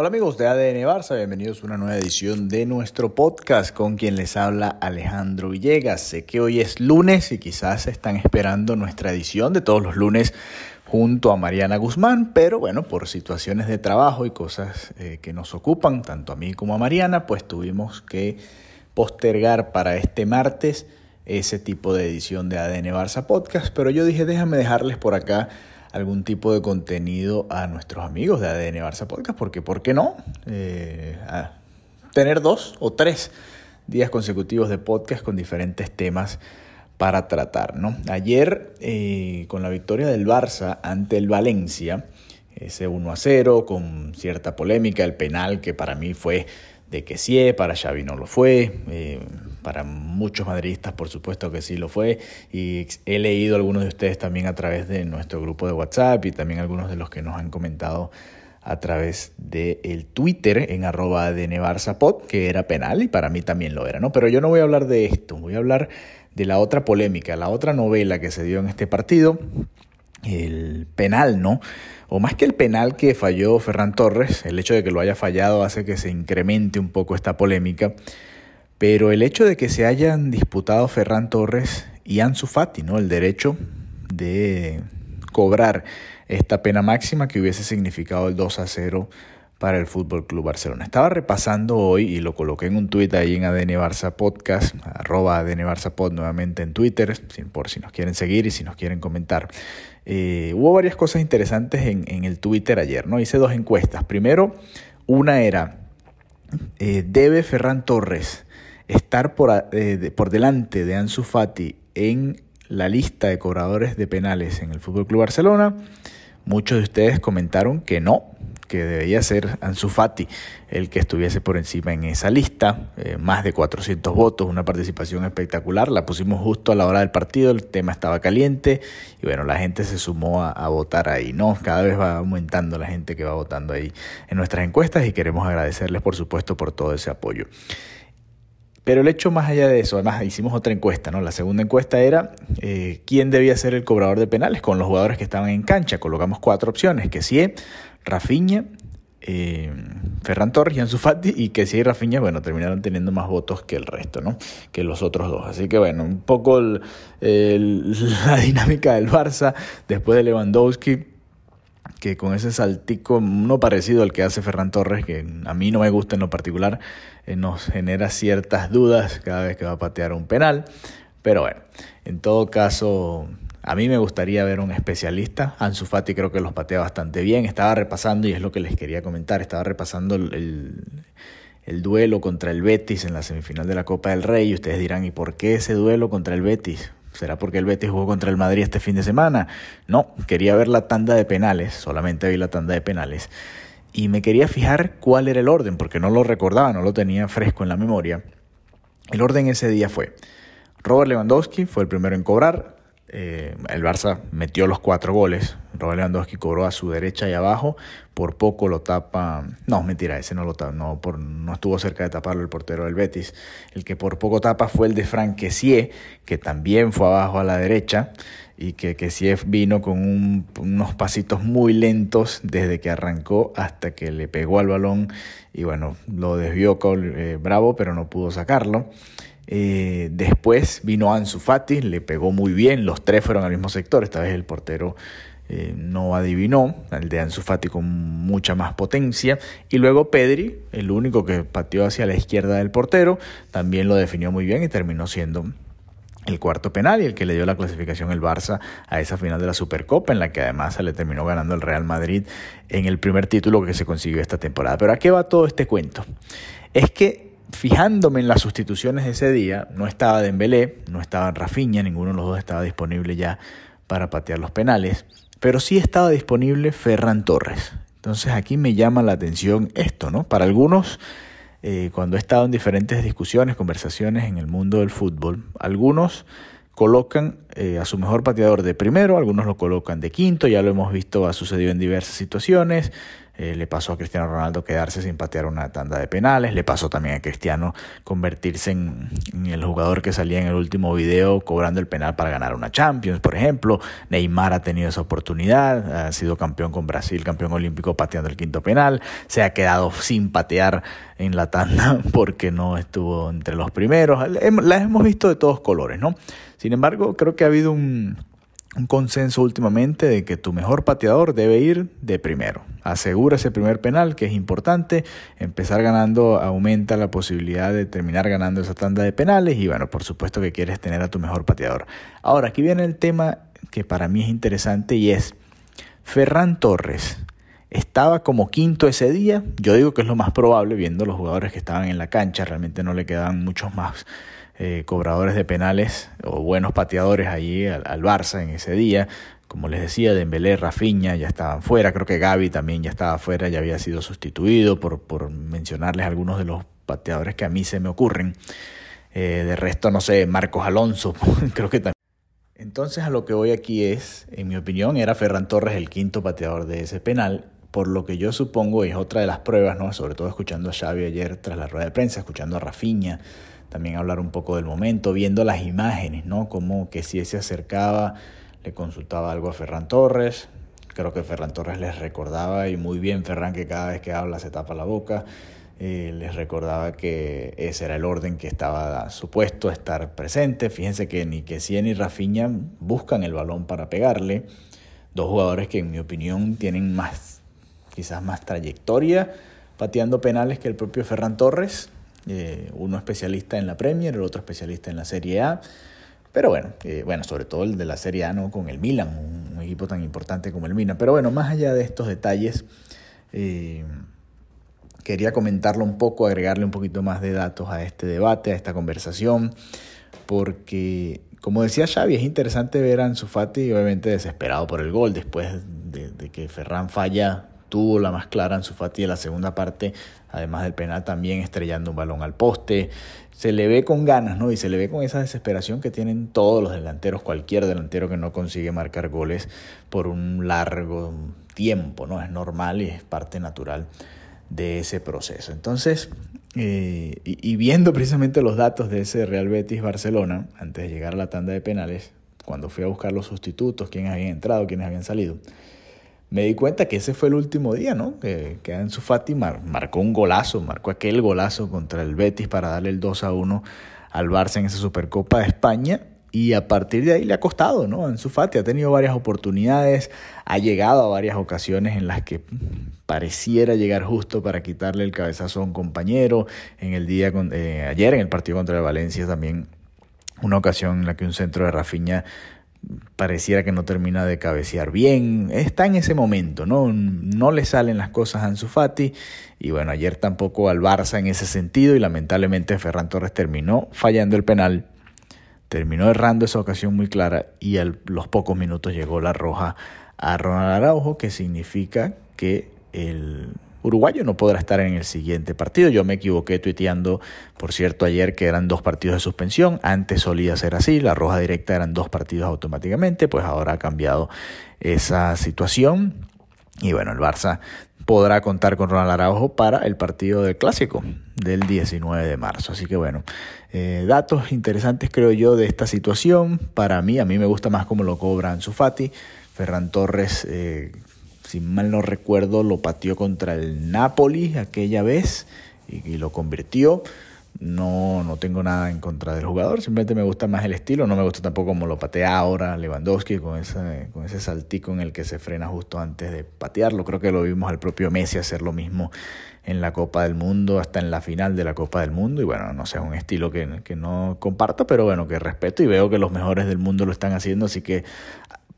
Hola amigos de ADN Barça, bienvenidos a una nueva edición de nuestro podcast con quien les habla Alejandro Villegas. Sé que hoy es lunes y quizás están esperando nuestra edición de todos los lunes junto a Mariana Guzmán, pero bueno, por situaciones de trabajo y cosas eh, que nos ocupan, tanto a mí como a Mariana, pues tuvimos que postergar para este martes ese tipo de edición de ADN Barça Podcast, pero yo dije, déjame dejarles por acá algún tipo de contenido a nuestros amigos de ADN Barça Podcast, porque ¿por qué no? Eh, tener dos o tres días consecutivos de podcast con diferentes temas para tratar. ¿no? Ayer, eh, con la victoria del Barça ante el Valencia, ese 1 a 0, con cierta polémica, el penal que para mí fue de que sí, para Xavi no lo fue, eh, para muchos madridistas por supuesto que sí lo fue, y he leído algunos de ustedes también a través de nuestro grupo de WhatsApp y también algunos de los que nos han comentado a través del el Twitter en arroba de Nevarzapod, que era penal y para mí también lo era, ¿no? Pero yo no voy a hablar de esto, voy a hablar de la otra polémica, la otra novela que se dio en este partido, el penal, ¿no? o más que el penal que falló Ferran Torres, el hecho de que lo haya fallado hace que se incremente un poco esta polémica, pero el hecho de que se hayan disputado Ferran Torres y Ansu Fati, ¿no? El derecho de cobrar esta pena máxima que hubiese significado el 2 a 0 para el Fútbol Club Barcelona. Estaba repasando hoy y lo coloqué en un tuit ahí en ADN Barça Podcast, arroba ADN Barça Pod nuevamente en Twitter, por si nos quieren seguir y si nos quieren comentar. Eh, hubo varias cosas interesantes en, el Twitter ayer, ¿no? Hice dos encuestas. Primero, una era, eh, ¿debe Ferran Torres estar por, eh, por delante de Ansu Fati en la lista de cobradores de penales en el Fútbol Club Barcelona? Muchos de ustedes comentaron que no, que debería ser Ansu Fati el que estuviese por encima en esa lista. Eh, más de 400 votos, una participación espectacular. La pusimos justo a la hora del partido, el tema estaba caliente y bueno, la gente se sumó a, votar ahí, ¿no? Cada vez va aumentando la gente que va votando ahí en nuestras encuestas y queremos agradecerles, por supuesto, por todo ese apoyo. Pero el hecho más allá de eso, además hicimos otra encuesta, ¿no? La segunda encuesta era eh, quién debía ser el cobrador de penales con los jugadores que estaban en cancha. Colocamos cuatro opciones, que sí, Rafinha, eh, Ferran Torres y Ansu Fati y que sí Rafinha, bueno, terminaron teniendo más votos que el resto, ¿no? Que los otros dos. Así que bueno, un poco la dinámica del Barça después de Lewandowski que con ese saltico no parecido al que hace Ferran Torres, que a mí no me gusta en lo particular, eh, nos genera ciertas dudas cada vez que va a patear un penal. Pero bueno, en todo caso, a mí me gustaría ver un especialista. Ansu Fati creo que los patea bastante bien. Estaba repasando, y es lo que les quería comentar, estaba repasando el, el duelo contra el Betis en la semifinal de la Copa del Rey. Y ustedes dirán, ¿y por qué ese duelo contra el Betis? ¿Será porque el Betis jugó contra el Madrid este fin de semana? No, quería ver la tanda de penales, solamente vi la tanda de penales. Y me quería fijar cuál era el orden, porque no lo recordaba, no lo tenía fresco en la memoria. El orden ese día fue, Robert Lewandowski fue el primero en cobrar, eh, el Barça metió los cuatro goles. Robert Lewandowski cobró a su derecha y abajo. Por poco lo tapa. No, mentira, ese no lo tapa. No, por, no estuvo cerca de taparlo el portero del Betis. El que por poco tapa fue el de Frank Kessie, que también fue abajo a la derecha. Y que Kessie vino con unos pasitos muy lentos desde que arrancó hasta que le pegó al balón. Y bueno, lo desvió con, eh, Bravo, pero no pudo sacarlo. Eh, después vino Ansu Fati, le pegó muy bien, los tres fueron al mismo sector, esta vez el portero eh, no adivinó, el de Ansu Fati con mucha más potencia, y luego Pedri, el único que pateó hacia la izquierda del portero, también lo definió muy bien y terminó siendo el cuarto penal y el que le dio la clasificación el Barça a esa final de la Supercopa, en la que además se le terminó ganando el Real Madrid en el primer título que se consiguió esta temporada. Pero ¿a qué va todo este cuento? Es que fijándome en las sustituciones de ese día, no estaba Dembélé, no estaba Rafinha, ninguno de los dos estaba disponible ya para patear los penales, pero sí estaba disponible Ferran Torres. Entonces aquí me llama la atención esto, ¿no? Para algunos, eh, cuando he estado en diferentes discusiones, conversaciones en el mundo del fútbol, algunos colocan eh, a su mejor pateador de primero, algunos lo colocan de quinto, ya lo hemos visto, ha sucedido en diversas situaciones. Eh, le pasó a Cristiano Ronaldo quedarse sin patear una tanda de penales. Le pasó también a Cristiano convertirse en, el jugador que salía en el último video cobrando el penal para ganar una Champions, por ejemplo. Neymar ha tenido esa oportunidad. Ha sido campeón con Brasil, campeón olímpico pateando el quinto penal. Se ha quedado sin patear en la tanda porque no estuvo entre los primeros. Las hemos visto de todos colores, ¿no? Sin embargo, creo que ha habido un consenso últimamente de que tu mejor pateador debe ir de primero. Asegura ese primer penal, que es importante. Empezar ganando aumenta la posibilidad de terminar ganando esa tanda de penales. Y bueno, por supuesto que quieres tener a tu mejor pateador. Ahora, aquí viene el tema que para mí es interesante y es Ferran Torres. Estaba como quinto ese día. Yo digo que es lo más probable, viendo los jugadores que estaban en la cancha. Realmente no le quedaban muchos más eh, cobradores de penales o buenos pateadores allí al, Barça en ese día. Como les decía, Dembélé, Rafinha ya estaban fuera, creo que Gaby también ya estaba fuera, ya había sido sustituido, por, por mencionarles algunos de los pateadores que a mí se me ocurren. Eh, de resto, no sé, Marcos Alonso, creo que también. Entonces a lo que voy aquí es, en mi opinión, era Ferran Torres el quinto pateador de ese penal, por lo que yo supongo, es otra de las pruebas, ¿no? sobre todo escuchando a Xavi ayer tras la rueda de prensa, escuchando a Rafinha, también hablar un poco del momento, viendo las imágenes, ¿no? Como que si se acercaba, le consultaba algo a Ferran Torres, creo que Ferran Torres les recordaba, y muy bien Ferran que cada vez que habla se tapa la boca, eh, les recordaba que ese era el orden que estaba supuesto estar presente. Fíjense que ni que ni Rafinha buscan el balón para pegarle. Dos jugadores que en mi opinión tienen más, quizás más trayectoria pateando penales que el propio Ferran Torres. Eh, uno especialista en la Premier, el otro especialista en la Serie A. Pero bueno, eh, bueno, sobre todo el de la Serie A, ¿no? Con el Milan, un, equipo tan importante como el Milan. Pero bueno, más allá de estos detalles, eh, quería comentarlo un poco, agregarle un poquito más de datos a este debate, a esta conversación, porque, como decía Xavi, es interesante ver a Ansu Fati obviamente desesperado por el gol después de, de que Ferran falla tuvo la más clara en su Fati en la segunda parte, además del penal también estrellando un balón al poste. Se le ve con ganas, ¿no? Y se le ve con esa desesperación que tienen todos los delanteros, cualquier delantero que no consigue marcar goles por un largo tiempo, ¿no? Es normal y es parte natural de ese proceso. Entonces, eh, y, y, viendo precisamente los datos de ese Real Betis Barcelona, antes de llegar a la tanda de penales, cuando fui a buscar los sustitutos, quiénes habían entrado, quiénes habían salido, me di cuenta que ese fue el último día, ¿no? Que, que Ansu Fati marcó un golazo, marcó aquel golazo contra el Betis para darle el 2 a 1 al Barça en esa Supercopa de España. Y a partir de ahí le ha costado, ¿no? Ansu Fati ha tenido varias oportunidades, ha llegado a varias ocasiones en las que pareciera llegar justo para quitarle el cabezazo a un compañero. En el día, con, eh, ayer en el partido contra el Valencia también una ocasión en la que un centro de Rafinha pareciera que no termina de cabecear bien. Está en ese momento, ¿no? No le salen las cosas a Ansu Fati. Y bueno, ayer tampoco al Barça en ese sentido. Y lamentablemente Ferran Torres terminó fallando el penal. Terminó errando esa ocasión muy clara. Y a los pocos minutos llegó la roja a Ronald Araujo, que significa que el uruguayo no podrá estar en el siguiente partido. Yo me equivoqué tuiteando, por cierto, ayer que eran dos partidos de suspensión. Antes solía ser así, la roja directa eran dos partidos automáticamente, pues ahora ha cambiado esa situación. Y bueno, el Barça podrá contar con Ronald Araujo para el partido del clásico del 19 de marzo. Así que bueno, eh, datos interesantes creo yo de esta situación. Para mí, a mí me gusta más cómo lo cobra Ansu. Ferran Torres eh, si mal no recuerdo, lo pateó contra el Napoli aquella vez y, lo convirtió. No, no tengo nada en contra del jugador, simplemente me gusta más el estilo, no me gusta tampoco como lo patea ahora Lewandowski con ese, con ese saltico en el que se frena justo antes de patearlo. Creo que lo vimos al propio Messi hacer lo mismo en la Copa del Mundo, hasta en la final de la Copa del Mundo. Y bueno, no sé, es un estilo que, que no comparto, pero bueno, que respeto y veo que los mejores del mundo lo están haciendo, así que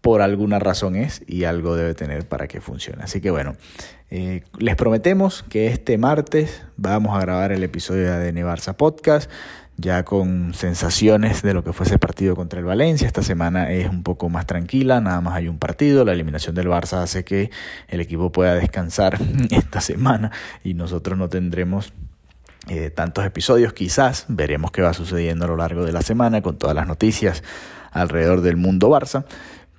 por alguna razón es y algo debe tener para que funcione. Así que bueno, eh, les prometemos que este martes vamos a grabar el episodio de Barça Podcast, ya con sensaciones de lo que fue ese partido contra el Valencia. Esta semana es un poco más tranquila, nada más hay un partido, la eliminación del Barça hace que el equipo pueda descansar esta semana y nosotros no tendremos eh, tantos episodios, quizás veremos qué va sucediendo a lo largo de la semana con todas las noticias alrededor del mundo Barça.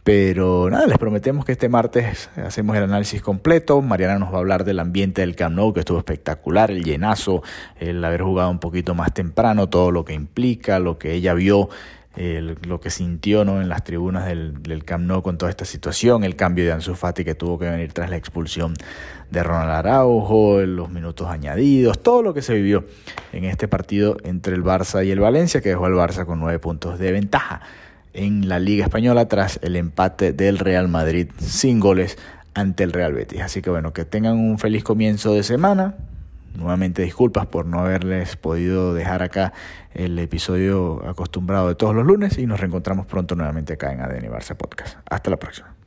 Pero nada, les prometemos que este martes hacemos el análisis completo. Mariana nos va a hablar del ambiente del Camp Nou, que estuvo espectacular, el llenazo, el haber jugado un poquito más temprano, todo lo que implica, lo que ella vio, lo que sintió ¿no? en las tribunas del, del, Camp Nou con toda esta situación, el cambio de Ansu Fati que tuvo que venir tras la expulsión de Ronald Araujo, los minutos añadidos, todo lo que se vivió en este partido entre el Barça y el Valencia, que dejó al Barça con nueve puntos de ventaja en la Liga Española tras el empate del Real Madrid sin goles ante el Real Betis. Así que bueno, que tengan un feliz comienzo de semana. Nuevamente disculpas por no haberles podido dejar acá el episodio acostumbrado de todos los lunes y nos reencontramos pronto nuevamente acá en ADN Barça Podcast. Hasta la próxima.